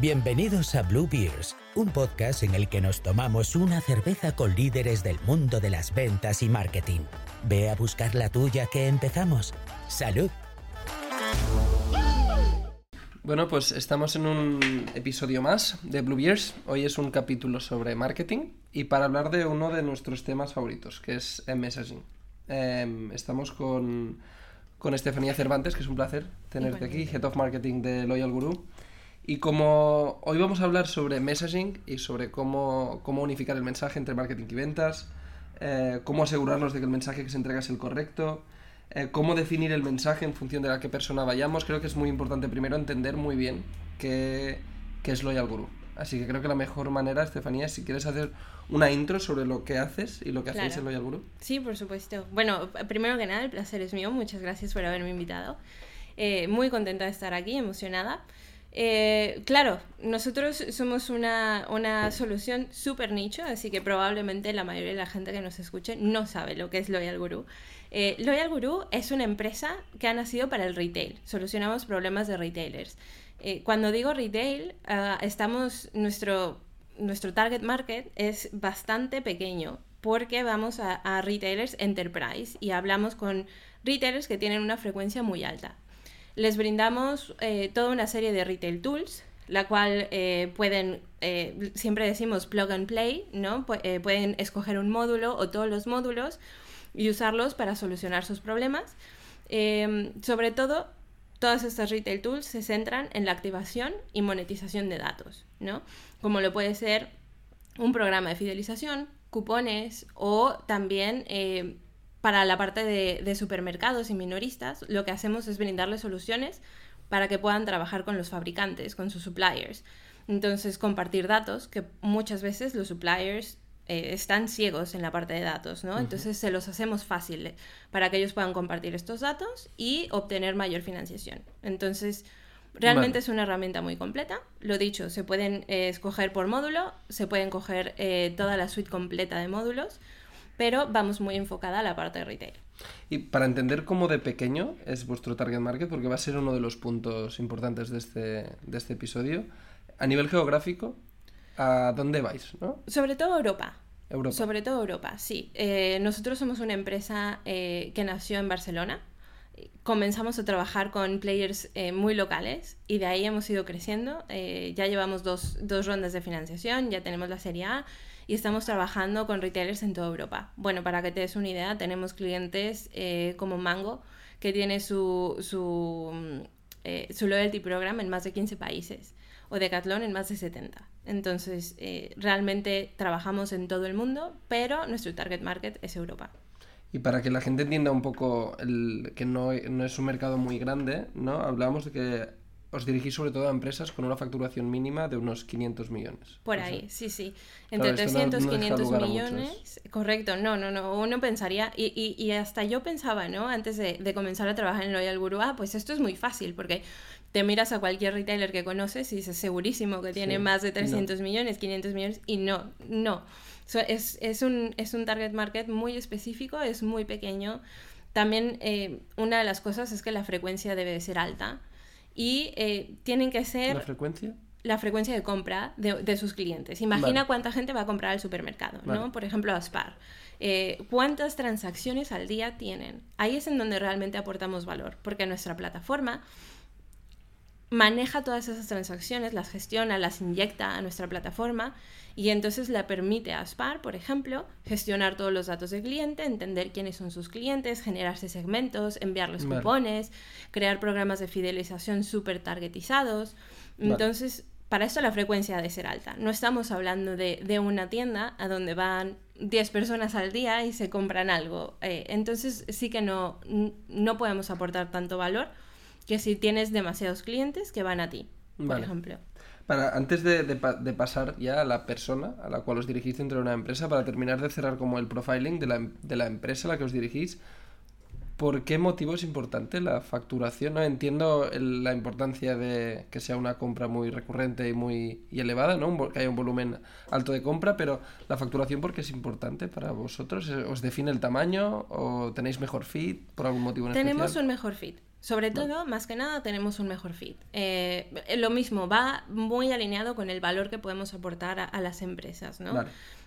Bienvenidos a Blue Beers, un podcast en el que nos tomamos una cerveza con líderes del mundo de las ventas y marketing. Ve a buscar la tuya que empezamos. ¡Salud! Bueno, pues estamos en un episodio más de Blue Beers. Hoy es un capítulo sobre marketing y para hablar de uno de nuestros temas favoritos, que es el messaging. Em, estamos con, con Estefanía Cervantes, que es un placer tenerte aquí, Head of Marketing de Loyal Guru. Y como hoy vamos a hablar sobre messaging y sobre cómo, cómo unificar el mensaje entre marketing y ventas, eh, cómo asegurarnos de que el mensaje que se entrega es el correcto, eh, cómo definir el mensaje en función de a qué persona vayamos, creo que es muy importante primero entender muy bien qué, qué es Loyal Guru. Así que creo que la mejor manera, Estefanía, es si quieres hacer una intro sobre lo que haces y lo que hacéis en Loyal Guru. Sí, por supuesto. Bueno, primero que nada, el placer es mío. Muchas gracias por haberme invitado. Eh, muy contenta de estar aquí, emocionada. Eh, claro, nosotros somos una, una solución súper nicho, así que probablemente la mayoría de la gente que nos escuche no sabe lo que es Loyal Guru. Eh, Loyal Guru es una empresa que ha nacido para el retail. Solucionamos problemas de retailers. Eh, cuando digo retail, ah, estamos, nuestro, nuestro target market es bastante pequeño porque vamos a, a retailers enterprise y hablamos con retailers que tienen una frecuencia muy alta les brindamos eh, toda una serie de retail tools, la cual eh, pueden, eh, siempre decimos plug and play, ¿no? pueden escoger un módulo o todos los módulos y usarlos para solucionar sus problemas. Em, sobre todo, todas estas retail tools se centran en la activación y monetización de datos, ¿no? Como lo puede ser un programa de fidelización, cupones o también para la parte de, supermercados y minoristas, lo que hacemos es brindarles soluciones para que puedan trabajar con los fabricantes, con sus suppliers. Entonces, compartir datos, que muchas veces los suppliers eh, están ciegos en la parte de datos, ¿no? Entonces, se los hacemos fácil para que ellos puedan compartir estos datos y obtener mayor financiación. Entonces, realmente es una herramienta muy completa. Lo dicho, se pueden eh, escoger por módulo, se pueden coger eh, toda la suite completa de módulos pero vamos muy enfocada a la parte de retail. Y para entender cómo de pequeño es vuestro target market, porque va a ser uno de los puntos importantes de este, de este episodio, a nivel geográfico, ¿a dónde vais? ¿no? Sobre todo Europa. Europa. Sobre todo Europa, sí. Eh, nosotros somos una empresa eh, que nació en Barcelona. Comenzamos a trabajar con players eh, muy locales y de ahí hemos ido creciendo. ya llevamos dos, dos rondas de financiación, ya tenemos la Serie A y estamos trabajando con retailers en toda Europa. Bueno, para que te des una idea, tenemos clientes eh, como Mango, que tiene su, su, mm, eh, su, loyalty program en más de 15 países, o Decathlon en más de 70. Entonces, eh, realmente trabajamos en todo el mundo, pero nuestro target market es Europa. Y para que la gente entienda un poco el, que no, no es un mercado muy grande, ¿no? Hablábamos de que os dirigís sobre todo a empresas con una facturación mínima de unos 500 millones. Por ahí, sí, sí. Entre 300 y 500 millones. Correcto, no, no, no. Uno pensaría, y, y, y hasta yo pensaba, ¿no? Antes de, de, comenzar a trabajar en Loyal Guru, ah, pues esto es muy fácil, porque te miras a cualquier retailer que conoces y dices segurísimo que tiene más de 300 millones, 500 millones, y no, no. es, es, un, es un target market muy específico, es muy pequeño. También eh, una de las cosas es que la frecuencia debe de ser alta y eh, tienen que ser... ¿La frecuencia? La frecuencia de compra de, sus clientes. Imagina cuánta gente va a comprar al supermercado, ¿no? Por ejemplo, a Spar. Eh, ¿Cuántas transacciones al día tienen? Ahí es en donde realmente aportamos valor, porque nuestra plataforma maneja todas esas transacciones, las gestiona, las inyecta a nuestra plataforma y entonces le permite a Spar, por ejemplo, gestionar todos los datos del cliente, entender quiénes son sus clientes, generarse segmentos, enviarles cupones, crear programas de fidelización súper targetizados. Entonces, para esto la frecuencia debe ser alta. No estamos hablando de, una tienda a donde van 10 personas al día y se compran algo. Eh, entonces sí que no, no podemos aportar tanto valor que si tienes demasiados clientes que van a ti, por ejemplo. Para, antes de, de, pasar ya a la persona a la cual os dirigís dentro de una empresa, para terminar de cerrar como el profiling de la, de la empresa a la que os dirigís, ¿por qué motivo es importante la facturación? No entiendo la importancia de que sea una compra muy recurrente y muy y elevada, ¿no? que haya un volumen alto de compra, pero la facturación ¿por qué es importante para vosotros? ¿Os define el tamaño o tenéis mejor fit por algún motivo en Tenemos un mejor fit. Sobre todo, más que nada, tenemos un mejor fit. Eh, lo mismo, va muy alineado con el valor que podemos aportar a, las empresas, ¿no?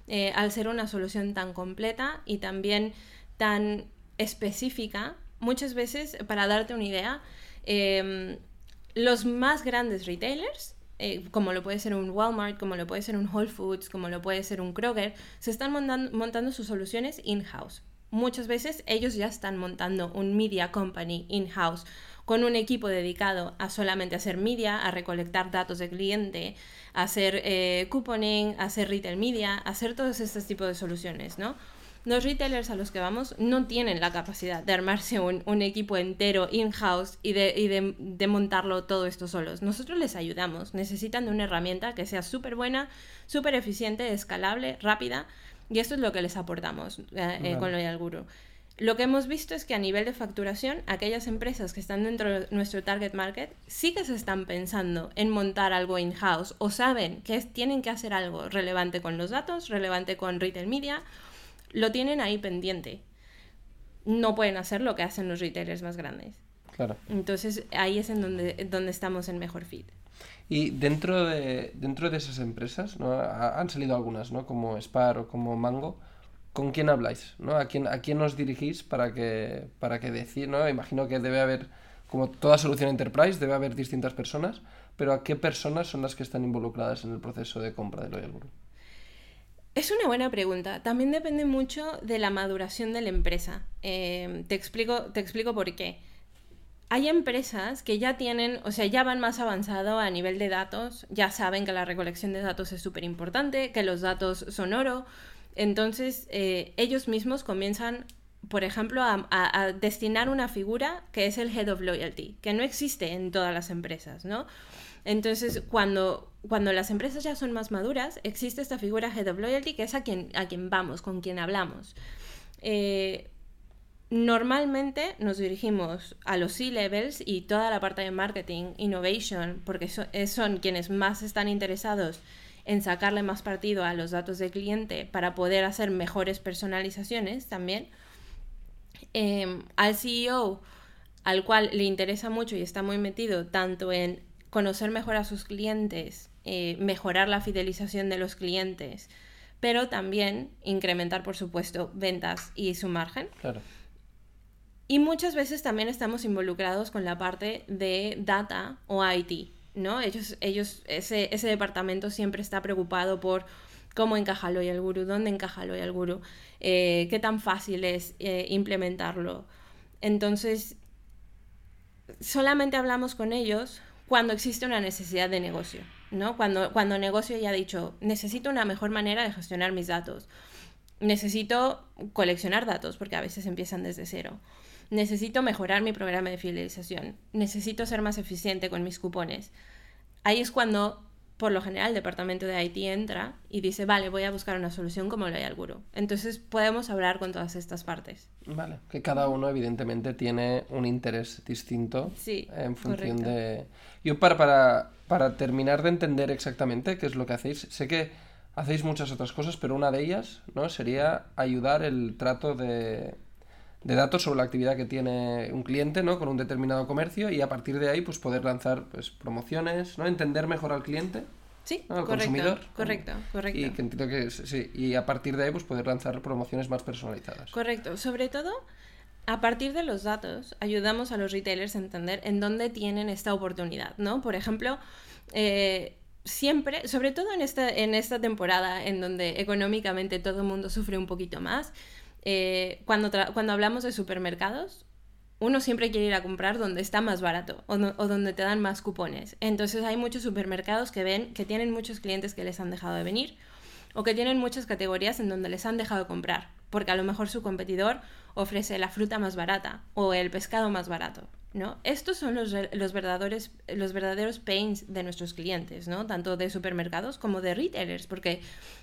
Eh, al ser una solución tan completa y también tan específica, muchas veces, para darte una idea, em, los más grandes retailers eh, como lo puede ser un Walmart, como lo puede ser un Whole Foods, como lo puede ser un Kroger, se están montando, sus soluciones in-house. Muchas veces ellos ya están montando un media company in-house con un equipo dedicado a solamente hacer media, a recolectar datos de cliente, a hacer eh, couponing, a hacer retail media, a hacer todos estos tipos de soluciones, ¿no? los retailers a los que vamos no tienen la capacidad de armarse un, equipo entero in-house y, de, montarlo todo esto solos. Nosotros les ayudamos, necesitan de una herramienta que sea súper buena, súper eficiente, escalable, rápida, y esto es lo que les aportamos eh, eh, con Loyal Guru. Lo que hemos visto es que a nivel de facturación, aquellas empresas que están dentro de nuestro target market sí que se están pensando en montar algo in-house o saben que tienen que hacer algo relevante con los datos, relevante con retail media lo tienen ahí pendiente. No pueden hacer lo que hacen los retailers más grandes. Claro. Entonces ahí es en donde, donde estamos en mejor fit. Y dentro de, dentro de esas empresas, ¿no? han salido algunas, ¿no? como Spar o como Mango. ¿Con quién habláis? ¿no? ¿A, quién, ¿A quién os dirigís para que, para que decir? ¿no? Imagino que debe haber, como toda solución enterprise, debe haber distintas personas, pero ¿a qué personas son las que están involucradas en el proceso de compra de Loyal? Es una buena pregunta. También depende mucho de la maduración de la empresa. Em, te, explico, te explico por qué. Hay empresas que ya tienen, o sea, ya van más avanzado a nivel de datos, ya saben que la recolección de datos es súper importante, que los datos son oro. Entonces, eh, ellos mismos comienzan, por ejemplo, a, destinar una figura que es el Head of Loyalty, que no existe en todas las empresas, ¿no? Entonces, cuando, cuando las empresas ya son más maduras, existe esta figura Head of Loyalty, que es a quien, a quien vamos, con quien hablamos. Eh, normalmente nos dirigimos a los C-levels y toda la parte de marketing, innovation, porque eh, son quienes más están interesados en sacarle más partido a los datos del cliente para poder hacer mejores personalizaciones también. Em, al CEO, al cual le interesa mucho y está muy metido tanto en conocer mejor a sus clientes, eh, mejorar la fidelización de los clientes, pero también incrementar, por supuesto, ventas y su margen. Claro. Y muchas veces también estamos involucrados con la parte de data o IT, ¿no? Ellos, ellos ese, departamento siempre está preocupado por cómo encaja Loyal Guru, dónde encaja Loyal Guru, eh, qué tan fácil es eh, implementarlo. Entonces, solamente hablamos con ellos cuando existe una necesidad de negocio, ¿no? Cuando, cuando negocio ya ha dicho, necesito una mejor manera de gestionar mis datos, necesito coleccionar datos, porque a veces empiezan desde cero, necesito mejorar mi programa de fidelización, necesito ser más eficiente con mis cupones. Ahí es cuando por lo general el departamento de IT entra y dice, vale, voy a buscar una solución como lo hay al guru. Entonces podemos hablar con todas estas partes. Vale, que cada uno evidentemente tiene un interés distinto sí, en función de... Yo para, para, para terminar de entender exactamente qué es lo que hacéis, sé que hacéis muchas otras cosas, pero una de ellas ¿no? sería ayudar el trato de, de datos sobre la actividad que tiene un cliente, ¿no? Con un determinado comercio y a partir de ahí, pues poder lanzar pues, promociones, ¿no? Entender mejor al cliente. Sí, al consumidor. Correcto, correcto. Y, que que, sí, y a partir de ahí, pues poder lanzar promociones más personalizadas. Correcto. Sobre todo, a partir de los datos, ayudamos a los retailers a entender en dónde tienen esta oportunidad, ¿no? Por ejemplo, eh, siempre, sobre todo en esta, en esta temporada en donde económicamente todo el mundo sufre un poquito más, eh, cuando, cuando hablamos de supermercados, uno siempre quiere ir a comprar donde está más barato o, donde te dan más cupones. Entonces hay muchos supermercados que ven que tienen muchos clientes que les han dejado de venir o que tienen muchas categorías en donde les han dejado de comprar, porque a lo mejor su competidor ofrece la fruta más barata o el pescado más barato. ¿no? Estos son los, los, verdaderos, los verdaderos pains de nuestros clientes, ¿no? tanto de supermercados como de retailers, porque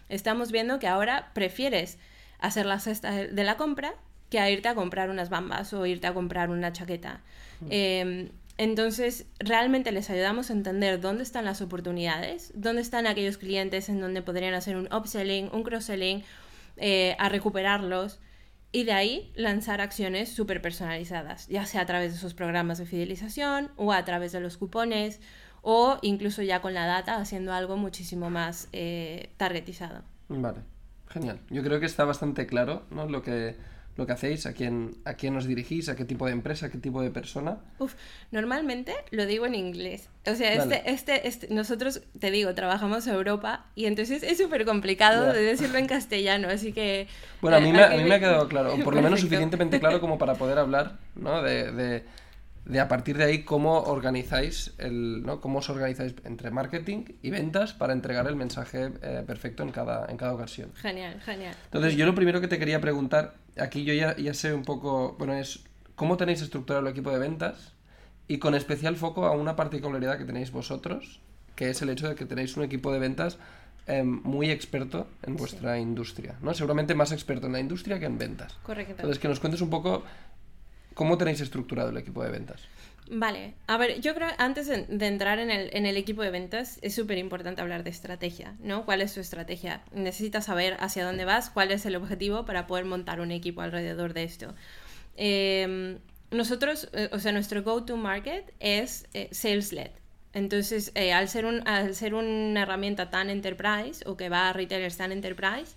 estamos viendo que ahora prefieres hacer la cesta de la compra que a irte a comprar unas bambas o irte a comprar una chaqueta. Mm. Em, entonces, realmente les ayudamos a entender dónde están las oportunidades, dónde están aquellos clientes en donde podrían hacer un upselling, un cross-selling, eh, a recuperarlos y de ahí lanzar acciones súper personalizadas, ya sea a través de sus programas de fidelización o a través de los cupones o incluso ya con la data haciendo algo muchísimo más eh, targetizado. Vale, genial. Yo creo que está bastante claro ¿no? lo que lo que hacéis, a quién, a quién os dirigís, a qué tipo de empresa, a qué tipo de persona. Uf, normalmente lo digo en inglés. O sea, este, este, este, nosotros, te digo, trabajamos en Europa y entonces es súper complicado de decirlo en castellano, así que... Bueno, a mí, me, a mí me ha quedado claro, o por lo menos suficientemente claro como para poder hablar, ¿no? de, de de a partir de ahí cómo organizáis el, ¿no? cómo os organizáis entre marketing y ventas para entregar el mensaje eh, perfecto en cada, en cada ocasión. Genial, genial. Entonces, yo lo primero que te quería preguntar, aquí yo ya, ya sé un poco, bueno, es cómo tenéis estructurado el equipo de ventas y con especial foco a una particularidad que tenéis vosotros, que es el hecho de que tenéis un equipo de ventas em, muy experto en vuestra industria, ¿no? Seguramente más experto en la industria que en ventas. Correcto. Entonces, que nos cuentes un poco ¿Cómo tenéis estructurado el equipo de ventas? Vale, a ver, yo creo antes de, entrar en el, en el, equipo de ventas es súper importante hablar de estrategia, ¿no? ¿Cuál es tu estrategia? Necesitas saber hacia dónde vas, cuál es el objetivo para poder montar un equipo alrededor de esto. Em, nosotros, eh, o sea, nuestro go-to-market es eh, sales-led. Entonces, eh, al, ser un, al ser una herramienta tan enterprise o que va a retailers tan enterprise,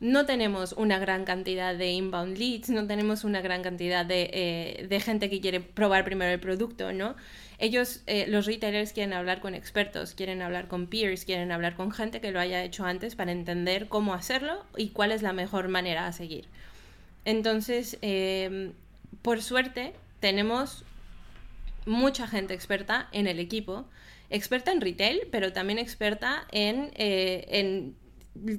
no tenemos una gran cantidad de inbound leads, no tenemos una gran cantidad de, eh, gente que quiere probar primero el producto, ¿no? Ellos, eh, los retailers quieren hablar con expertos, quieren hablar con peers, quieren hablar con gente que lo haya hecho antes para entender cómo hacerlo y cuál es la mejor manera a seguir. Entonces, em, por suerte, tenemos mucha gente experta en el equipo, experta en retail, pero también experta en, eh, en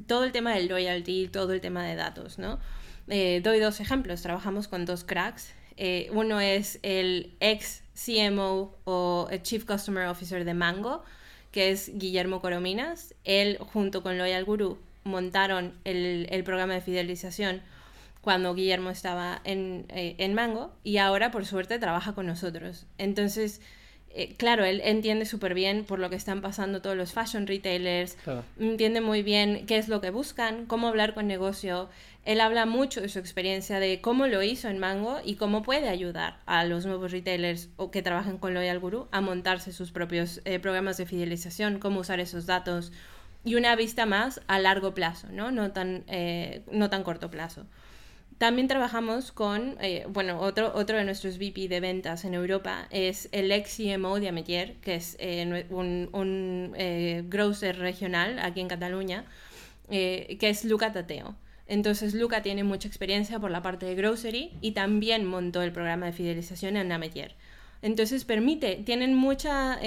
todo el tema del loyalty, todo el tema de datos, ¿no? Eh, doy dos ejemplos. Trabajamos con dos cracks. Eh, uno es el ex CMO o Chief Customer Officer de Mango, que es Guillermo Corominas. Él, junto con Loyal Guru, montaron el, el programa de fidelización cuando Guillermo estaba en, eh, en Mango y ahora, por suerte, trabaja con nosotros. Entonces, eh, claro, él entiende súper bien por lo que están pasando todos los fashion retailers, entiende muy bien qué es lo que buscan, cómo hablar con negocio. Él habla mucho de su experiencia de cómo lo hizo en Mango y cómo puede ayudar a los nuevos retailers o que trabajan con Loyal Guru a montarse sus propios eh, programas de fidelización, cómo usar esos datos y una vista más a largo plazo, no, no tan, eh, no tan corto plazo. También trabajamos con, eh, bueno, otro, otro de nuestros VP de ventas en Europa es el ex CMO de Ametier, que es eh, un, un eh, grocer regional aquí en Cataluña, que es Luca Tateo. Entonces Luca tiene mucha experiencia por la parte de grocery y también montó el programa de fidelización en Ametier. Entonces permite, tienen mucha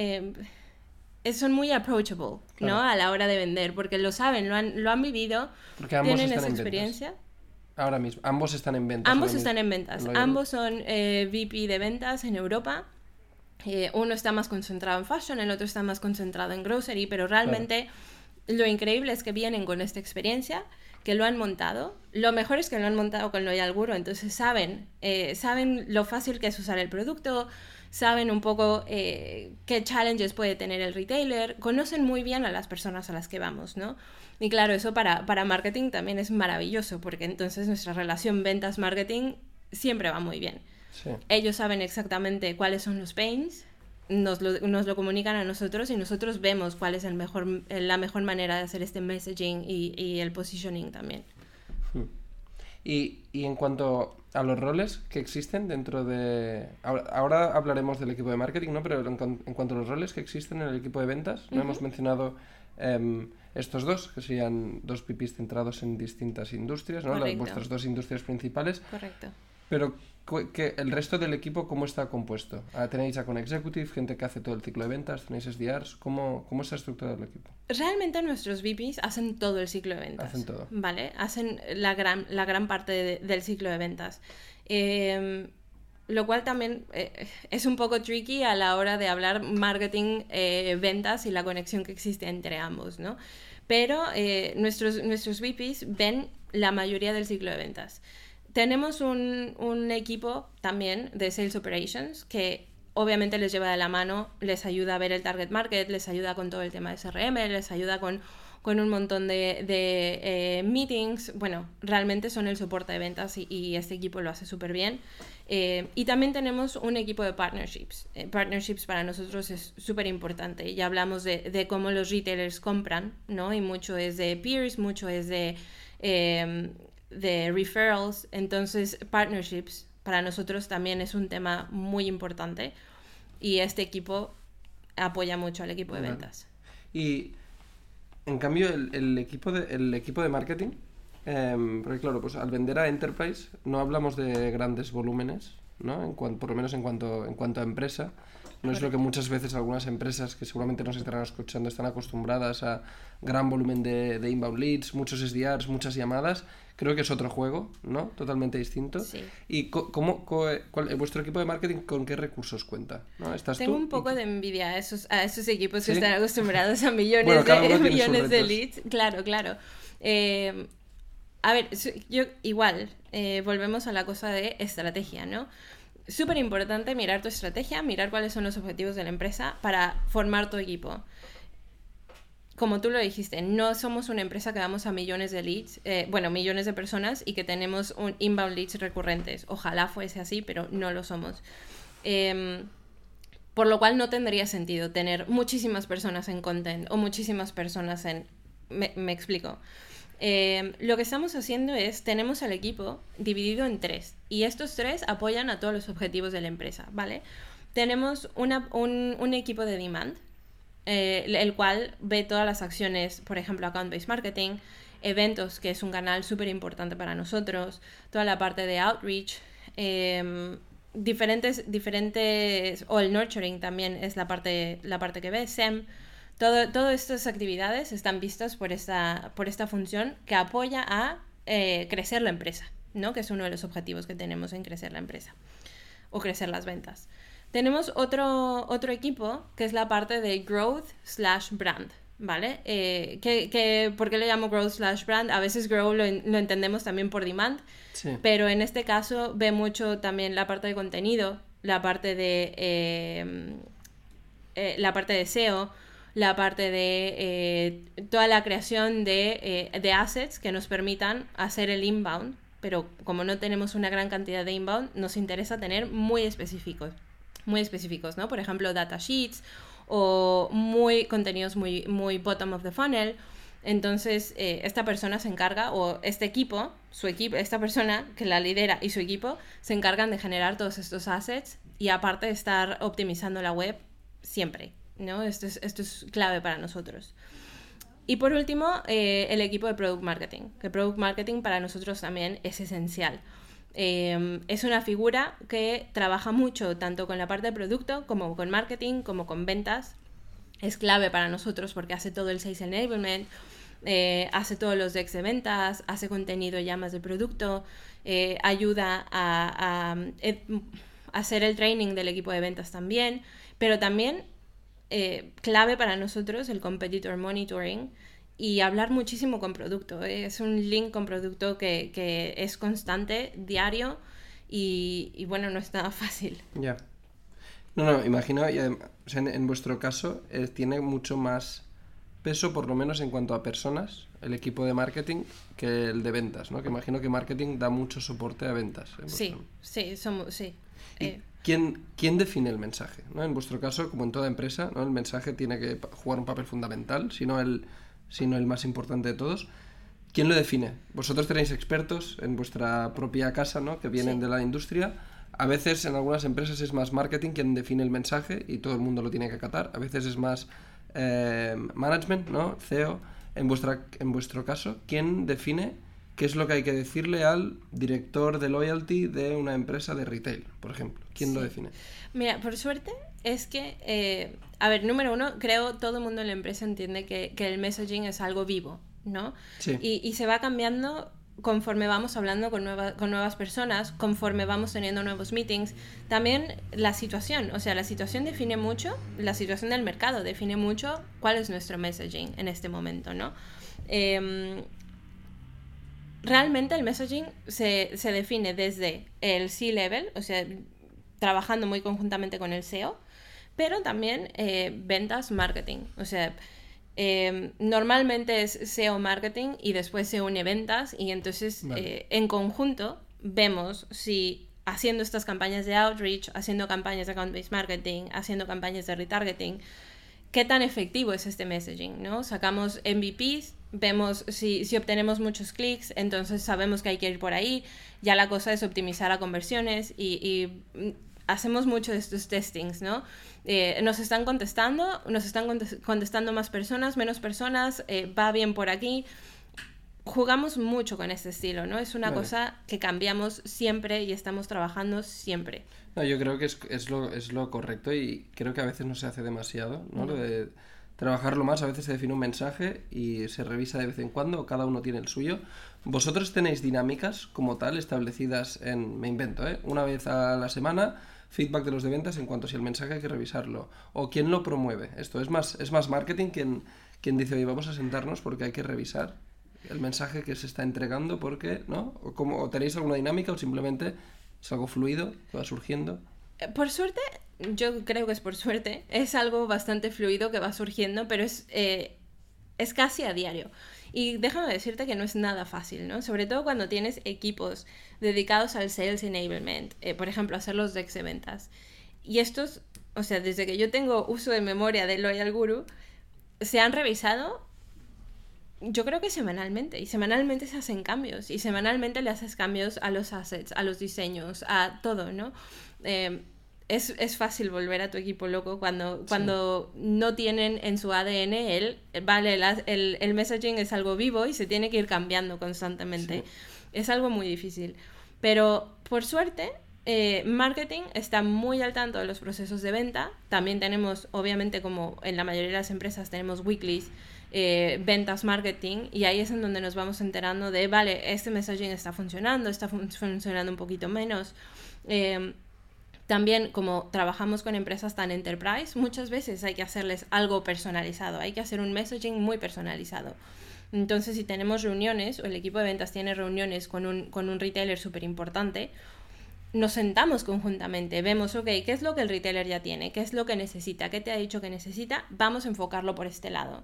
son muy approachable, ¿no? A la hora de vender, porque lo saben, lo han, lo han vivido, tienen esa experiencia. Ahora mismo, ambos están en ventas. Ambos están en ventas. Ambos son eh, VP de ventas en Europa. Eh, uno está más concentrado en fashion, el otro está más concentrado en grocery, pero realmente lo increíble es que vienen con esta experiencia, que lo han montado. Lo mejor es que lo han montado con Loyal Guru, entonces saben, eh, saben lo fácil que es usar el producto, saben un poco qué challenges puede tener el retailer, conocen muy bien a las personas a las que vamos, ¿no? Y claro, eso para, para marketing también es maravilloso, porque entonces nuestra relación ventas-marketing siempre va muy bien. Ellos saben exactamente cuáles son los pains, nos lo, nos lo, comunican a nosotros y nosotros vemos cuál es el mejor, la mejor manera de hacer este messaging y, y el positioning también. Y, y, en cuanto a los roles que existen dentro de... Ahora, hablaremos del equipo de marketing, ¿no? Pero en, cuanto a los roles que existen en el equipo de ventas, no hemos mencionado... Em, estos dos, que serían dos pipis centrados en distintas industrias, ¿no? Las, vuestras dos industrias principales. Correcto. Pero que el resto del equipo, ¿cómo está compuesto? Ah, ¿Tenéis a con executive, gente que hace todo el ciclo de ventas? ¿Tenéis SDRs? ¿Cómo, cómo está estructurado el equipo? Realmente nuestros VPs hacen todo el ciclo de ventas. Hacen todo. ¿Vale? Hacen la gran, la gran parte del ciclo de ventas. Eh, lo cual también eh, es un poco tricky a la hora de hablar marketing, eh, ventas y la conexión que existe entre ambos, ¿no? Pero eh, nuestros, nuestros VPs ven la mayoría del ciclo de ventas. Tenemos un, un, equipo también de Sales Operations que obviamente les lleva de la mano, les ayuda a ver el target market, les ayuda con todo el tema de CRM, les ayuda con con un montón de, eh, meetings. Bueno, realmente son el soporte de ventas y, este equipo lo hace súper bien. Eh, y también tenemos un equipo de partnerships. Eh, partnerships para nosotros es súper importante. Ya hablamos de, de, cómo los retailers compran, ¿no? Y mucho es de peers, mucho es de, de referrals. Entonces, partnerships para nosotros también es un tema muy importante. Y este equipo apoya mucho al equipo de ventas. Y en cambio, el, equipo, de, el equipo de marketing, em, porque claro, pues al vender a Enterprise no hablamos de grandes volúmenes, ¿no? En por lo menos en cuanto, en cuanto a empresa. No es lo que muchas veces algunas empresas que seguramente nos estarán escuchando están acostumbradas a gran volumen de, de inbound leads, muchos SDRs, muchas llamadas creo que es otro juego, ¿no? Totalmente distinto. Sí. ¿Y cómo, cuál, vuestro equipo de marketing con qué recursos cuenta? ¿no? ¿Estás Tengo un poco de envidia a esos, a esos equipos que están acostumbrados a millones, de, millones de leads. Claro, claro. Eh, a ver, yo igual, eh, volvemos a la cosa de estrategia, ¿no? Súper importante mirar tu estrategia, mirar cuáles son los objetivos de la empresa para formar tu equipo como tú lo dijiste, no somos una empresa que vamos a millones de leads, eh, bueno, millones de personas y que tenemos un inbound leads recurrentes. Ojalá fuese así, pero no lo somos. Em, por lo cual no tendría sentido tener muchísimas personas en content o muchísimas personas en... Me, explico. Em, lo que estamos haciendo es, tenemos al equipo dividido en tres y estos tres apoyan a todos los objetivos de la empresa, ¿vale? Tenemos un, un equipo de demand, eh, el cual ve todas las acciones, por ejemplo, account-based marketing, eventos, que es un canal súper importante para nosotros, toda la parte de outreach, em, diferentes, diferentes, o el nurturing también es la parte, la parte que ve, SEM, todo, todas estas actividades están vistas por esta, por esta función que apoya a eh, crecer la empresa, ¿no? que es uno de los objetivos que tenemos en crecer la empresa o crecer las ventas. Tenemos otro, otro equipo que es la parte de growth slash brand, ¿vale? Eh, que, ¿Por qué le llamo growth slash brand? A veces grow lo, entendemos también por demand, pero en este caso ve mucho también la parte de contenido, la parte de, eh, eh, la parte de SEO, la parte de toda la creación de, de assets que nos permitan hacer el inbound, pero como no tenemos una gran cantidad de inbound, nos interesa tener muy específicos muy específicos, ¿no? Por ejemplo, data sheets o muy contenidos muy, muy bottom of the funnel. Entonces, eh, esta persona se encarga, o este equipo, su equipo, esta persona que la lidera y su equipo se encargan de generar todos estos assets y aparte de estar optimizando la web siempre, ¿no? Esto es, esto es clave para nosotros. Y por último, eh, el equipo de Product Marketing, que Product Marketing para nosotros también es esencial. Em, es una figura que trabaja mucho tanto con la parte de producto como con marketing, como con ventas. Es clave para nosotros porque hace todo el sales enablement, eh, hace todos los decks de ventas, hace contenido ya más de producto, eh, ayuda a, eh, hacer el training del equipo de ventas también, pero también clave para nosotros el competitor monitoring y hablar muchísimo con producto. ¿eh? Es un link con producto que, es constante, diario y, bueno, no es nada fácil. Ya. No, no, imagino, y en, vuestro caso eh, tiene mucho más peso, por lo menos en cuanto a personas, el equipo de marketing, que el de ventas, ¿no? Que imagino que marketing da mucho soporte a ventas. Sí, sí, somos, sí. Eh. ¿quién, ¿Quién define el mensaje? ¿no? En vuestro caso, como en toda empresa, ¿no? el mensaje tiene que jugar un papel fundamental, sino el sino el más importante de todos. ¿Quién lo define? Vosotros tenéis expertos en vuestra propia casa, ¿no? Que vienen de la industria. A veces en algunas empresas es más marketing quien define el mensaje y todo el mundo lo tiene que acatar. A veces es más eh, management, ¿no? CEO. En, vuestra, en vuestro caso, ¿quién define qué es lo que hay que decirle al director de loyalty de una empresa de retail, por ejemplo? ¿Quién lo define? Mira, por suerte es que, eh, a ver, número uno, creo todo el mundo en la empresa entiende que, el messaging es algo vivo, ¿no? Sí. Y, se va cambiando conforme vamos hablando con, con nuevas personas, conforme vamos teniendo nuevos meetings. También la situación, o sea, la situación define mucho, la situación del mercado define mucho cuál es nuestro messaging en este momento, ¿no? Em, realmente el messaging se, se define desde el C-level, o sea, trabajando muy conjuntamente con el SEO, pero también eh, ventas, marketing. O sea, eh, normalmente es SEO marketing y después se une ventas y entonces Vale. eh, en conjunto vemos si haciendo estas campañas de outreach, haciendo campañas de account-based marketing, haciendo campañas de retargeting, qué tan efectivo es este messaging, ¿no? Sacamos MVPs, vemos si, si obtenemos muchos clics, entonces sabemos que hay que ir por ahí, ya la cosa es optimizar a conversiones y, y, mm, hacemos mucho de estos testings, ¿no? Eh, nos están contestando, nos están contes- contestando más personas, menos personas, eh, va bien por aquí. Jugamos mucho con este estilo, ¿no? Es una cosa que cambiamos siempre y estamos trabajando siempre. No, yo creo que es, es lo, es lo correcto y creo que a veces no se hace demasiado, ¿no? Lo de trabajarlo más, a veces se define un mensaje y se revisa de vez en cuando, cada uno tiene el suyo. ¿Vosotros tenéis dinámicas como tal establecidas en, me invento, ¿eh? Una vez a la semana, feedback de los de ventas en cuanto a si el mensaje hay que revisarlo. O quién lo promueve. Esto es más, es más marketing quien, quien dice, oye, vamos a sentarnos porque hay que revisar el mensaje que se está entregando porque, ¿no? O, cómo- tenéis alguna dinámica o simplemente es algo fluido que va surgiendo. Eh, Por suerte, yo creo que es por suerte, es algo bastante fluido que va surgiendo, pero es, eh, es casi a diario. Y déjame decirte que no es nada fácil, ¿no? Sobre todo cuando tienes equipos dedicados al sales enablement, eh, por ejemplo, hacer los decks de ventas. Y estos, o sea, desde que yo tengo uso de memoria de Loyal Guru, se han revisado yo creo que semanalmente, y semanalmente se hacen cambios, y semanalmente le haces cambios a los assets, a los diseños, a todo, ¿no? Eh, es, es fácil volver a tu equipo loco cuando, cuando no tienen en su ADN el, vale, el, el, el messaging es algo vivo y se tiene que ir cambiando constantemente. Sí. Es algo muy difícil. Pero por suerte, eh, marketing está muy al tanto de los procesos de venta. También tenemos, obviamente, como en la mayoría de las empresas, tenemos weeklies, eh, ventas marketing, y ahí es en donde nos vamos enterando de, vale, este messaging está funcionando, está fun- funcionando un poquito menos. Eh, también como trabajamos con empresas tan enterprise, muchas veces hay que hacerles algo personalizado, hay que hacer un messaging muy personalizado. Entonces, si tenemos reuniones o el equipo de ventas tiene reuniones con un, con un retailer súper importante, nos sentamos conjuntamente, vemos, ok, ¿qué es lo que el retailer ya tiene? ¿Qué es lo que necesita? ¿Qué te ha dicho que necesita? Vamos a enfocarlo por este lado.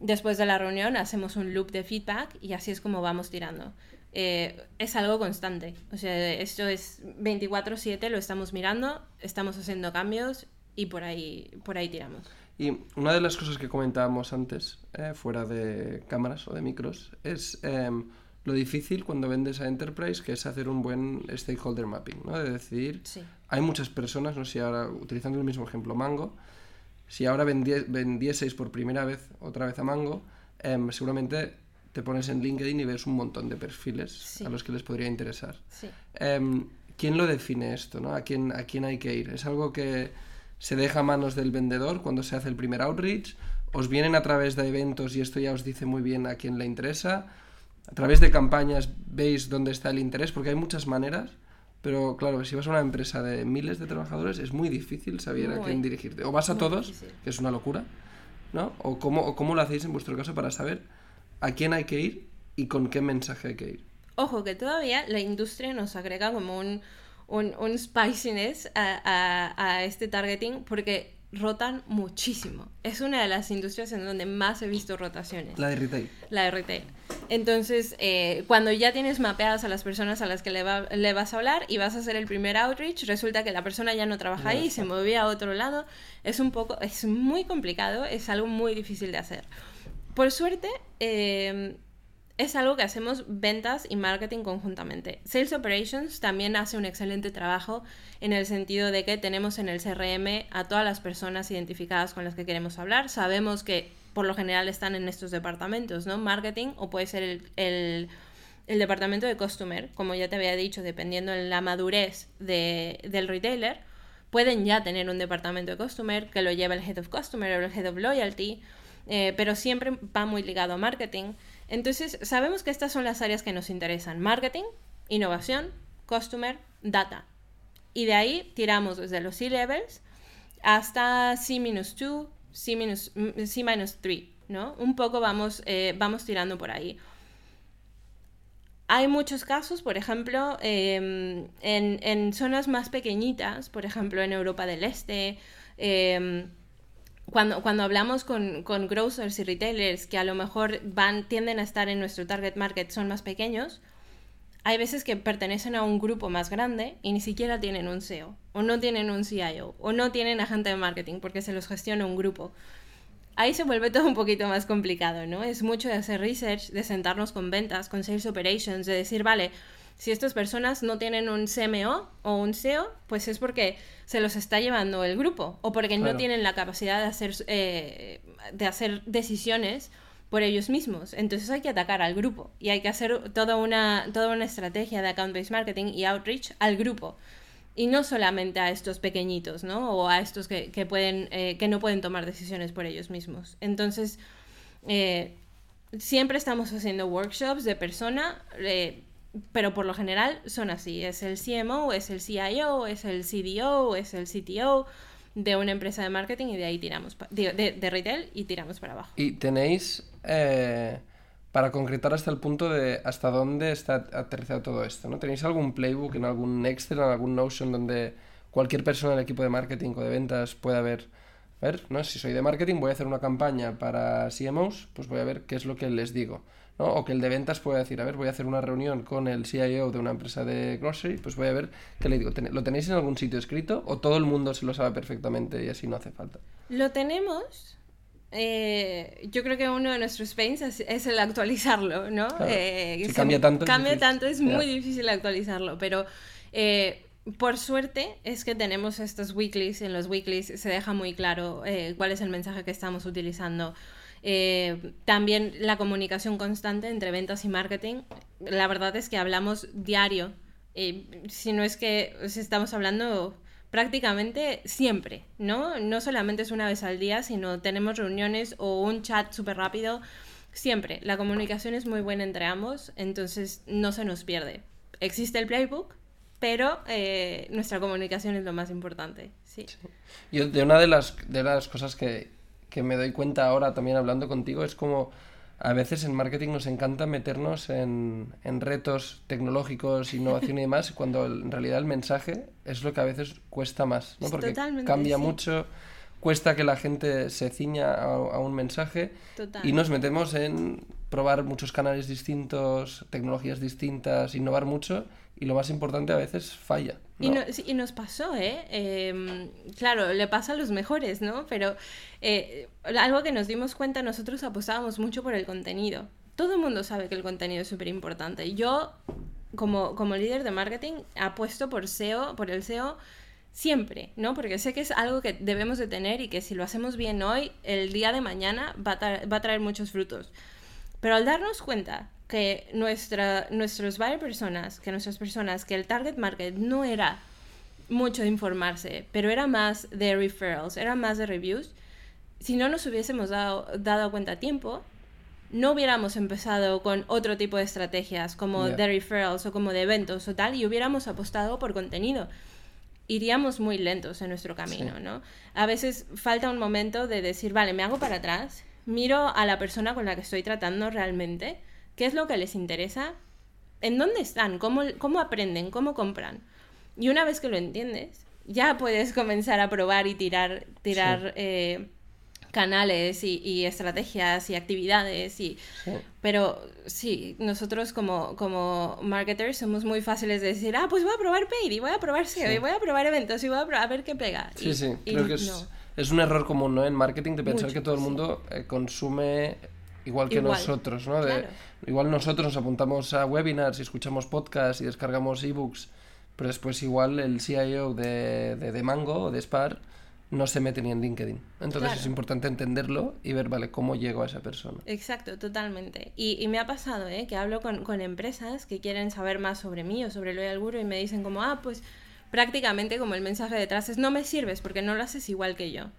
Después de la reunión hacemos un loop de feedback y así es como vamos tirando. Eh, es algo constante. O sea, esto es 24/7, lo estamos mirando, estamos haciendo cambios y por ahí, por ahí tiramos. Y una de las cosas que comentábamos antes, eh, fuera de cámaras o de micros, es em, lo difícil cuando vendes a Enterprise, que es hacer un buen stakeholder mapping, ¿no? De decir, Sí. hay muchas personas, no sé si ahora, utilizando el mismo ejemplo, Mango, si ahora vendie- vendieseis por primera vez otra vez a Mango, em, seguramente te pones en LinkedIn y ves un montón de perfiles Sí. a los que les podría interesar. Sí. Em, ¿Quién lo define esto? ¿no? ¿A, quién, ¿A quién hay que ir? ¿Es algo que se deja a manos del vendedor cuando se hace el primer outreach? ¿Os vienen a través de eventos y esto ya os dice muy bien a quién le interesa? ¿A través de campañas veis dónde está el interés? Porque hay muchas maneras, pero claro, si vas a una empresa de miles de trabajadores es muy difícil saber a Muy, quién dirigirte. O vas a todos, difícil. que es una locura, ¿no? O cómo, o cómo lo hacéis en vuestro caso para saber a quién hay que ir y con qué mensaje hay que ir. Ojo, que todavía la industria nos agrega como un, un, un spiciness a, a- a este targeting porque rotan muchísimo. Es una de las industrias en donde más he visto rotaciones. La de retail. La de retail. Entonces, eh, cuando ya tienes mapeadas a las personas a las que le, va- le vas a hablar y vas a hacer el primer outreach, resulta que la persona ya no trabaja ahí, se movía a otro lado. Es un poco, es muy complicado, es algo muy difícil de hacer. Por suerte, eh, es algo que hacemos ventas y marketing conjuntamente. Sales Operations también hace un excelente trabajo en el sentido de que tenemos en el CRM a todas las personas identificadas con las que queremos hablar. Sabemos que por lo general están en estos departamentos, ¿no? Marketing o puede ser el, el- el departamento de Customer, como ya te había dicho, dependiendo de la madurez de- del retailer, pueden ya tener un departamento de Customer que lo lleva el Head of Customer o el Head of Loyalty, eh, pero siempre va muy ligado a marketing. Entonces, sabemos que estas son las áreas que nos interesan. Marketing, innovación, customer, data. Y de ahí tiramos desde los C-levels hasta C-2, C-3, C-3, ¿no? Un poco vamos, eh, vamos tirando por ahí. Hay muchos casos, por ejemplo, eh, en, en zonas más pequeñitas, por ejemplo, en Europa del Este, eh, cuando, cuando hablamos con, con grocers y retailers que a lo mejor van, tienden a estar en nuestro target market, son más pequeños, hay veces que pertenecen a un grupo más grande y ni siquiera tienen un SEO, o no tienen un CIO, o no tienen agente de marketing porque se los gestiona un grupo. Ahí se vuelve todo un poquito más complicado, ¿no? Es mucho de hacer research, de sentarnos con ventas, con sales operations, de decir, vale, si estas personas no tienen un CMO o un SEO, pues es porque se los está llevando el grupo o porque no tienen la capacidad de hacer, eh, de hacer decisiones por ellos mismos. Entonces hay que atacar al grupo y hay que hacer toda una, toda una estrategia de account-based marketing y outreach al grupo. Y no solamente a estos pequeñitos, ¿no? O a estos que, pueden, eh, que no pueden tomar decisiones por ellos mismos. Entonces, eh, siempre estamos haciendo workshops de persona, eh, pero por lo general son así. Es el CMO, es el CIO, es el CDO, es el CTO de una empresa de marketing y de ahí tiramos, de, de, retail y tiramos para abajo. ¿Y tenéis, eh, para concretar hasta el punto de hasta dónde está aterrizado todo esto, ¿no? ¿Tenéis algún playbook en algún Excel, en algún Notion donde cualquier persona del equipo de marketing o de ventas pueda ver, ver, ¿no? Si soy de marketing voy a hacer una campaña para CMOs, pues voy a ver qué es lo que les digo. O que el de ventas pueda decir, a ver, voy a hacer una reunión con el CIO de una empresa de grocery, pues voy a ver qué le digo. ¿Lo tenéis en algún sitio escrito o todo el mundo se lo sabe perfectamente y así no hace falta? Lo tenemos. Eh, yo creo que uno de nuestros pains es, el actualizarlo, ¿no? Eh, si cambia tanto. Cambia es tanto, es muy difícil actualizarlo, pero... Eh, por suerte es que tenemos estos weeklies, en los weeklies se deja muy claro cuál es el mensaje que estamos utilizando eh, también la comunicación constante entre ventas y marketing. La verdad es que hablamos diario. Eh, si no es que estamos hablando prácticamente siempre, ¿no? No solamente es una vez al día, sino tenemos reuniones o un chat súper rápido. Siempre. La comunicación es muy buena entre ambos, entonces no se nos pierde. Existe el playbook, pero eh, nuestra comunicación es lo más importante. Sí. Yo, de una de las, de las cosas que, que me doy cuenta ahora también hablando contigo es como a veces en marketing nos encanta meternos en, en retos tecnológicos, innovación y demás, cuando en realidad el mensaje es lo que a veces cuesta más, ¿no? Porque cambia mucho, cuesta que la gente se ciña a, un mensaje y nos metemos en probar muchos canales distintos, tecnologías distintas, innovar mucho y lo más importante a veces falla. Y, nos pasó, ¿eh? Em, claro, le pasa a los mejores, ¿no? Pero eh, algo que nos dimos cuenta, nosotros apostábamos mucho por el contenido. Todo el mundo sabe que el contenido es súper importante. Yo, como, como líder de marketing, apuesto por SEO, por el SEO siempre, ¿no? Porque sé que es algo que debemos de tener y que si lo hacemos bien hoy, el día de mañana va a, va a traer muchos frutos. Pero al darnos cuenta que nuestra, nuestros buyer personas, que nuestras personas, que el target market no era mucho de informarse, pero era más de referrals, era más de reviews, si no nos hubiésemos dado, dado cuenta a tiempo, no hubiéramos empezado con otro tipo de estrategias como de referrals o como de eventos o tal y hubiéramos apostado por contenido. Iríamos muy lentos en nuestro camino, ¿no? A veces falta un momento de decir, vale, me hago para atrás, miro a la persona con la que estoy tratando realmente, qué es lo que les interesa, en dónde están, cómo, cómo aprenden, cómo compran. Y una vez que lo entiendes, ya puedes comenzar a probar y tirar, tirar eh, canales y, estrategias y actividades. Y, Pero sí, nosotros como, como marketers somos muy fáciles de decir, ah, pues voy a probar paid y voy a probar SEO y voy a probar eventos y voy a, a ver qué pega. Sí, sí, creo que es, es, un error común ¿no? en marketing de pensar que todo el mundo eh, consume igual que nosotros, ¿no? De, Igual nosotros nos apuntamos a webinars y escuchamos podcasts y descargamos ebooks, pero después igual el CIO de, de, Mango o de Spar no se mete ni en LinkedIn. Entonces es importante entenderlo y ver, vale, cómo llego a esa persona. Exacto, totalmente. Y, y me ha pasado, ¿eh? Que hablo con, con, empresas que quieren saber más sobre mí o sobre Loyal Guru y me dicen como, ah, pues prácticamente como el mensaje detrás es, no me sirves porque no lo haces igual que yo.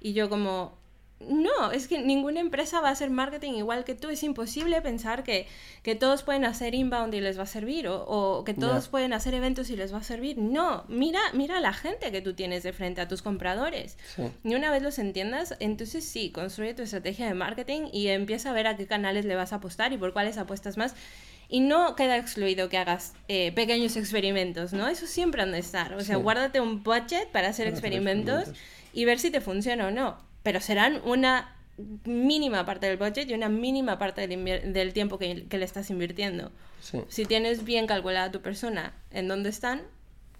Y yo como, no, es que ninguna empresa va a hacer marketing igual que tú. Es imposible pensar que, todos pueden hacer inbound y les va a servir o, que todos pueden hacer eventos y les va a servir. No, mira, mira a la gente que tú tienes de frente, a tus compradores. Y una vez los entiendas, entonces sí, construye tu estrategia de marketing y empieza a ver a qué canales le vas a apostar y por cuáles apuestas más. Y no queda excluido que hagas eh, pequeños experimentos, ¿no? Eso siempre han de estar. O sea, guárdate un budget para hacer experimentos y ver si te funciona o no pero serán una mínima parte del budget y una mínima parte del, del tiempo que, que, le estás invirtiendo. Si tienes bien calculada tu persona en dónde están,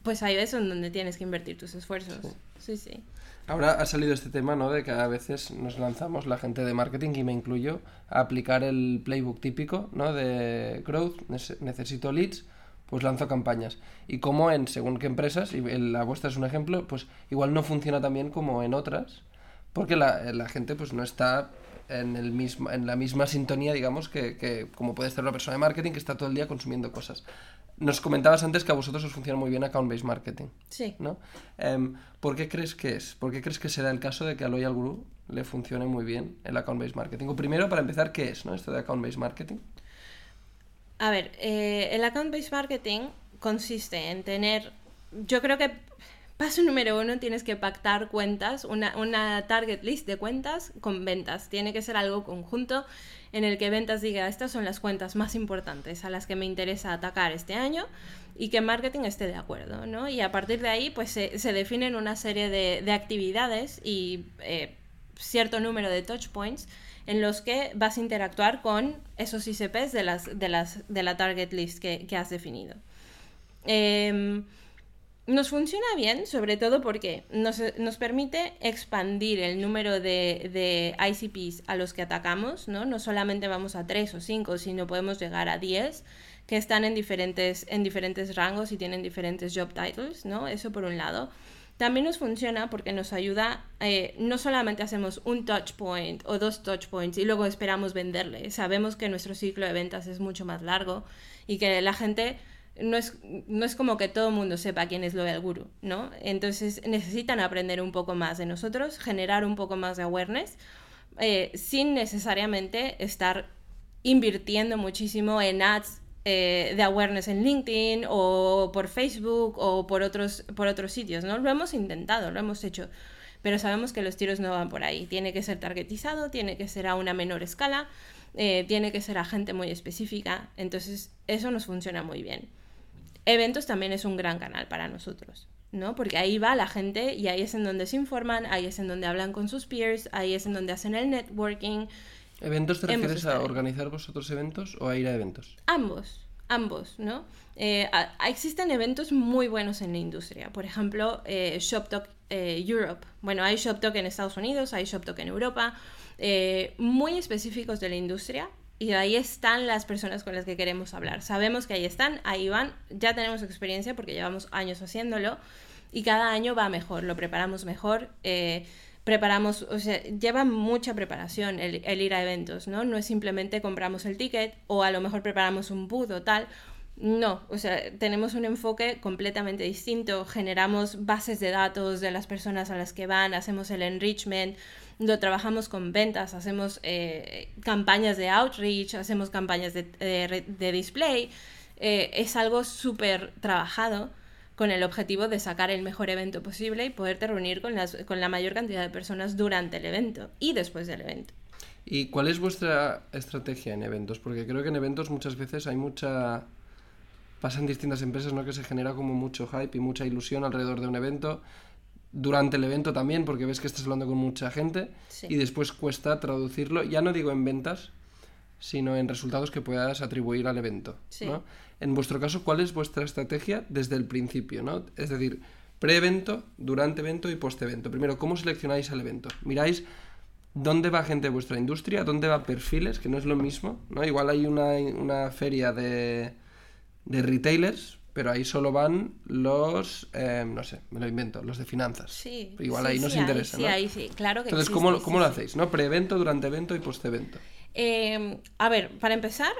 pues ahí es donde tienes que invertir tus esfuerzos. Sí, sí. Ahora ha salido este tema, ¿no? De que a veces nos lanzamos, la gente de marketing, y me incluyo, a aplicar el playbook típico, ¿no? De growth, necesito leads, pues lanzo campañas. Y como en según qué empresas, y la vuestra es un ejemplo, pues igual no funciona tan bien como en otras, porque la, la gente pues no está en, el mismo, en la misma sintonía, digamos, que, que, como puede estar una persona de marketing que está todo el día consumiendo cosas. Nos comentabas antes que a vosotros os funciona muy bien account-based marketing. Sí. ¿no? Em, ¿Por qué crees que es? ¿Por qué crees que será el caso de que a Loyal Guru le funcione muy bien el account-based marketing? O primero, para empezar, ¿qué es ¿no? esto de account-based marketing? A ver, eh, el account-based marketing consiste en tener, yo creo que paso número uno, tienes que pactar cuentas, una, una target list de cuentas con ventas. Tiene que ser algo conjunto en el que ventas diga, estas son las cuentas más importantes a las que me interesa atacar este año y que marketing esté de acuerdo, ¿no? Y a partir de ahí, pues se, se definen una serie de, de actividades y eh, cierto número de touch points en los que vas a interactuar con esos ICPs de, las, de, las, de la target list que, que has definido. Eh, nos funciona bien, sobre todo porque nos, nos permite expandir el número de, de, ICPs a los que atacamos, ¿no? No solamente vamos a 3 o 5, sino podemos llegar a 10 que están en diferentes, en diferentes rangos y tienen diferentes job titles, ¿no? Eso por un lado. También nos funciona porque nos ayuda, eh, no solamente hacemos un touch point o dos touch points y luego esperamos venderle, sabemos que nuestro ciclo de ventas es mucho más largo y que la gente no es, no es como que todo el mundo sepa quién es Loyal Guru, ¿no? Entonces necesitan aprender un poco más de nosotros, generar un poco más de awareness, eh, sin necesariamente estar invirtiendo muchísimo en ads eh, de awareness en LinkedIn o por Facebook o por otros, por otros sitios, ¿no? Lo hemos intentado, lo hemos hecho, pero sabemos que los tiros no van por ahí. Tiene que ser targetizado, tiene que ser a una menor escala, eh, tiene que ser a gente muy específica, entonces eso nos funciona muy bien. Eventos también es un gran canal para nosotros, ¿no? Porque ahí va la gente y ahí es en donde se informan, ahí es en donde hablan con sus peers, ahí es en donde hacen el networking. ¿Eventos te refieres a organizar vosotros eventos o a ir a eventos? Ambos, ambos, ¿no? Eh, existen eventos muy buenos en la industria. Por ejemplo, eh, ShopTalk eh, Europe. Bueno, hay ShopTalk en Estados Unidos, hay ShopTalk en Europa, eh, muy específicos de la industria, y ahí están las personas con las que queremos hablar. Sabemos que ahí están, ahí van, ya tenemos experiencia porque llevamos años haciéndolo y cada año va mejor, lo preparamos mejor. Eh, preparamos, o sea, lleva mucha preparación el, ir a eventos, ¿no? No es simplemente compramos el ticket o a lo mejor preparamos un booth o tal. No, o sea, tenemos un enfoque completamente distinto, generamos bases de datos de las personas a las que van, hacemos el enrichment, lo trabajamos con ventas, hacemos eh, campañas de outreach, hacemos campañas de, de, display. Eh, es algo súper trabajado con el objetivo de sacar el mejor evento posible y poderte reunir con, las, con la mayor cantidad de personas durante el evento y después del evento. ¿Y cuál es vuestra estrategia en eventos? Porque creo que en eventos muchas veces hay mucha... Pasan distintas empresas, ¿no? Que se genera como mucho hype y mucha ilusión alrededor de un evento durante el evento también, porque ves que estás hablando con mucha gente y después cuesta traducirlo, ya no digo en ventas, sino en resultados que puedas atribuir al evento. ¿no? En vuestro caso, ¿cuál es vuestra estrategia desde el principio? ¿no? Es decir, pre-evento, durante evento y post-evento. Primero, ¿cómo seleccionáis el evento? Miráis dónde va gente de vuestra industria, dónde va perfiles, que no es lo mismo. ¿no? Igual hay una, una feria de, de retailers, pero ahí solo van los, eh, no sé, me lo invento, los de finanzas. Sí. Igual sí, ahí nos sí, interesa, ahí, ¿no? Sí, ahí sí, claro que Entonces, existe, ¿cómo, cómo lo hacéis? ¿no? Pre-evento, durante evento y post-evento. Eh, a ver, para empezar,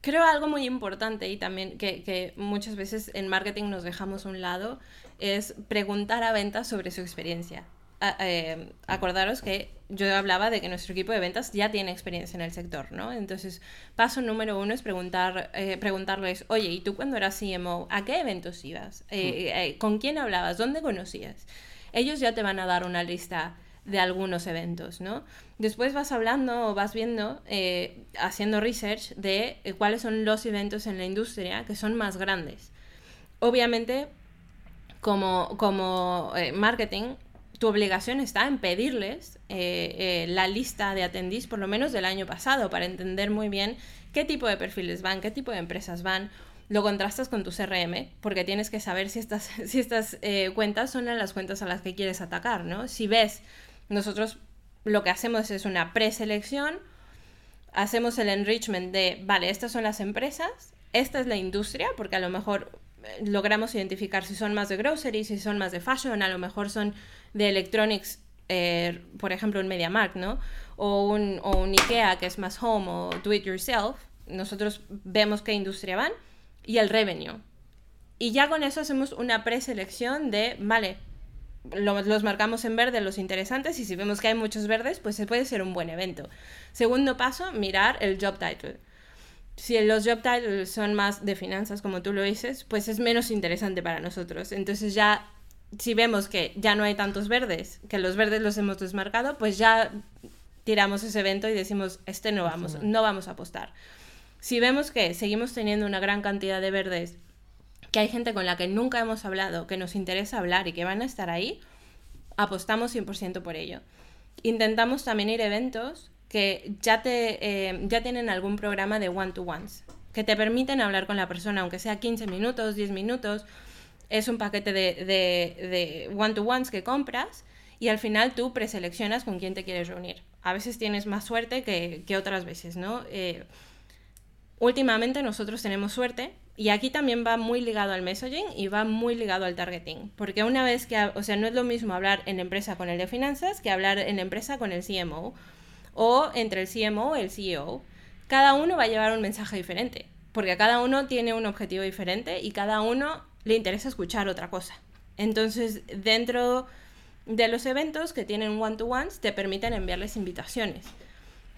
creo algo muy importante y también que, que, muchas veces en marketing nos dejamos a un lado es preguntar a ventas sobre su experiencia. A, eh, acordaros que yo hablaba de que nuestro equipo de ventas ya tiene experiencia en el sector, ¿no? Entonces, paso número uno es preguntar, eh, preguntarles, oye, ¿y tú cuando eras CMO, a qué eventos ibas? Eh, ¿Con quién hablabas? ¿Dónde conocías? Ellos ya te van a dar una lista de algunos eventos, ¿no? Después vas hablando o vas viendo, eh, haciendo research de eh, cuáles son los eventos en la industria que son más grandes. Obviamente, como, como eh, marketing, tu obligación está en pedirles eh, eh, la lista de atendís por lo menos del año pasado para entender muy bien qué tipo de perfiles van, qué tipo de empresas van. Lo contrastas con tu CRM porque tienes que saber si estas, si estas eh, cuentas son las cuentas a las que quieres atacar, ¿no? Si ves, nosotros lo que hacemos es una preselección, hacemos el enrichment de, vale, estas son las empresas, esta es la industria, porque a lo mejor logramos identificar si son más de grocery, si son más de fashion, a lo mejor son de electronics, eh, por ejemplo, un MediaMarkt, ¿no? O un, o un IKEA que es más home o do it yourself. Nosotros vemos qué industria van y el revenue. Y ya con eso hacemos una preselección de, vale, los marcamos en verde los interesantes y si vemos que hay muchos verdes, pues se puede ser un buen evento. Segundo paso, mirar el job title si los job titles son más de finanzas, como tú lo dices, pues es menos interesante para nosotros. Entonces ya, si vemos que ya no hay tantos verdes, que los verdes los hemos desmarcado, pues ya tiramos ese evento y decimos, este no vamos, no vamos a apostar. Si vemos que seguimos teniendo una gran cantidad de verdes, que hay gente con la que nunca hemos hablado, que nos interesa hablar y que van a estar ahí, apostamos 100% por ello. Intentamos también ir a eventos que ya, te, eh, ya tienen algún programa de one-to-ones, que te permiten hablar con la persona, aunque sea 15 minutos, 10 minutos. Es un paquete de, de, one-to-ones que compras y al final tú preseleccionas con quién te quieres reunir. A veces tienes más suerte que, que otras veces, ¿no? Eh, últimamente nosotros tenemos suerte y aquí también va muy ligado al messaging y va muy ligado al targeting, porque una vez que, o sea, no es lo mismo hablar en empresa con el de finanzas que hablar en empresa con el CMO o entre el CMO y el CEO. Cada uno va a llevar un mensaje diferente, porque cada uno tiene un objetivo diferente y cada uno le interesa escuchar otra cosa. Entonces, dentro de los eventos que tienen one-to-ones, te permiten enviarles invitaciones.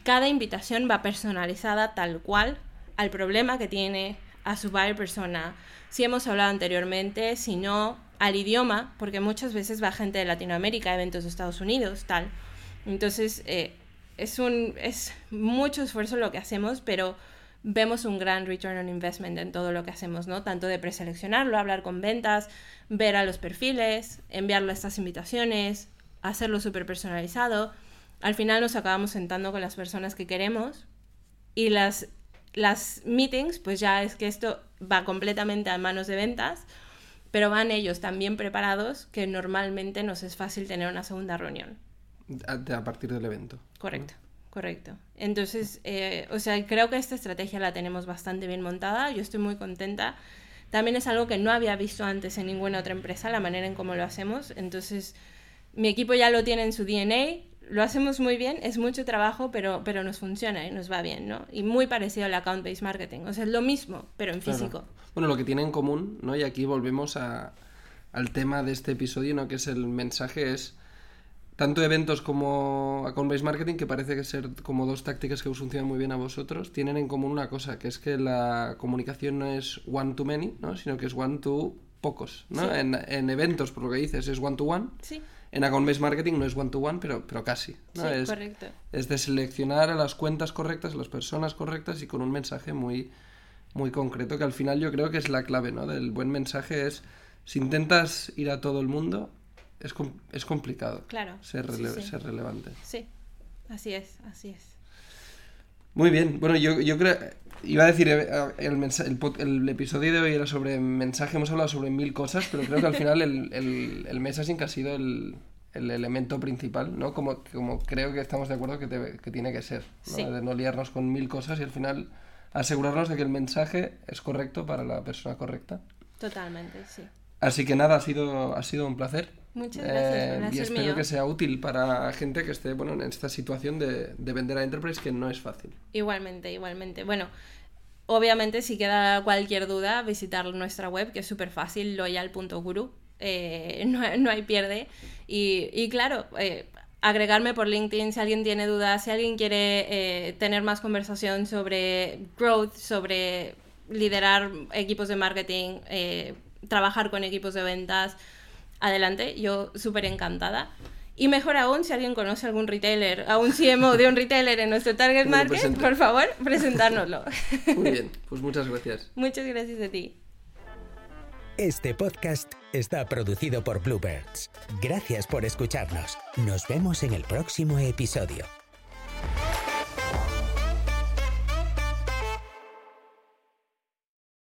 Cada invitación va personalizada tal cual al problema que tiene, a su buyer persona, si hemos hablado anteriormente, si no, al idioma, porque muchas veces va gente de Latinoamérica, eventos de Estados Unidos, tal. Entonces, eh, es, un, es mucho esfuerzo lo que hacemos, pero vemos un gran return on investment en todo lo que hacemos, ¿no? Tanto de preseleccionarlo, hablar con ventas, ver a los perfiles, enviarle estas invitaciones, hacerlo súper personalizado. Al final nos acabamos sentando con las personas que queremos y las, las meetings, pues ya es que esto va completamente a manos de ventas, pero van ellos tan bien preparados que normalmente nos es fácil tener una segunda reunión. A, partir del evento. Correcto, correcto. Entonces, eh, o sea, creo que esta estrategia la tenemos bastante bien montada. Yo estoy muy contenta. También es algo que no había visto antes en ninguna otra empresa, la manera en cómo lo hacemos. Entonces, mi equipo ya lo tiene en su DNA, lo hacemos muy bien, es mucho trabajo, pero, pero nos funciona y nos va bien, ¿no? Y muy parecido al account-based marketing, o sea, es lo mismo, pero en físico. Bueno, lo que tiene en común, ¿no? Y aquí volvemos a, al tema de este episodio, ¿no? Que es el mensaje, es tanto eventos como account-based marketing, que parece que ser como dos tácticas que os funcionan muy bien a vosotros, tienen en común una cosa, que es que la comunicación no es one to many, ¿no? sino que es one to pocos. ¿no? En, en, eventos, por lo que dices, es one to one. Sí. En account-based marketing no es one to one, pero, pero casi. ¿no? Sí, es, correcto. Es de seleccionar a las cuentas correctas, a las personas correctas y con un mensaje muy, muy concreto, que al final yo creo que es la clave ¿no? del buen mensaje, es si intentas ir a todo el mundo, es, es complicado claro, ser, ser relevante. Sí, así es, así es. Muy bien, bueno, yo, yo creo, iba a decir, eh, el, el, el, episodio de hoy era sobre mensaje, hemos hablado sobre mil cosas, pero creo que al final el, el, el messaging ha sido el, el elemento principal, ¿no? Como, como creo que estamos de acuerdo que, que tiene que ser, ¿no? de no liarnos con mil cosas y al final asegurarnos de que el mensaje es correcto para la persona correcta. Totalmente, sí. Así que nada, ha sido, ha sido un placer. Muchas gracias. Eh, y espero que sea útil para gente que esté bueno, en esta situación de, de, vender a Enterprise, que no es fácil. Igualmente, igualmente. Bueno, obviamente, si queda cualquier duda, visitar nuestra web, que es súper fácil, loyal.guru. Eh, no, no, hay pierde. Y, y claro, eh, agregarme por LinkedIn si alguien tiene dudas, si alguien quiere eh, tener más conversación sobre growth, sobre liderar equipos de marketing, eh, trabajar con equipos de ventas adelante, yo súper encantada. Y mejor aún, si alguien conoce algún retailer, a un CMO de un retailer en nuestro target market, por favor, presentárnoslo. Muy bien, pues muchas gracias. Muchas gracias a ti. Este podcast está producido por Bluebirds. Gracias por escucharnos. Nos vemos en el próximo episodio.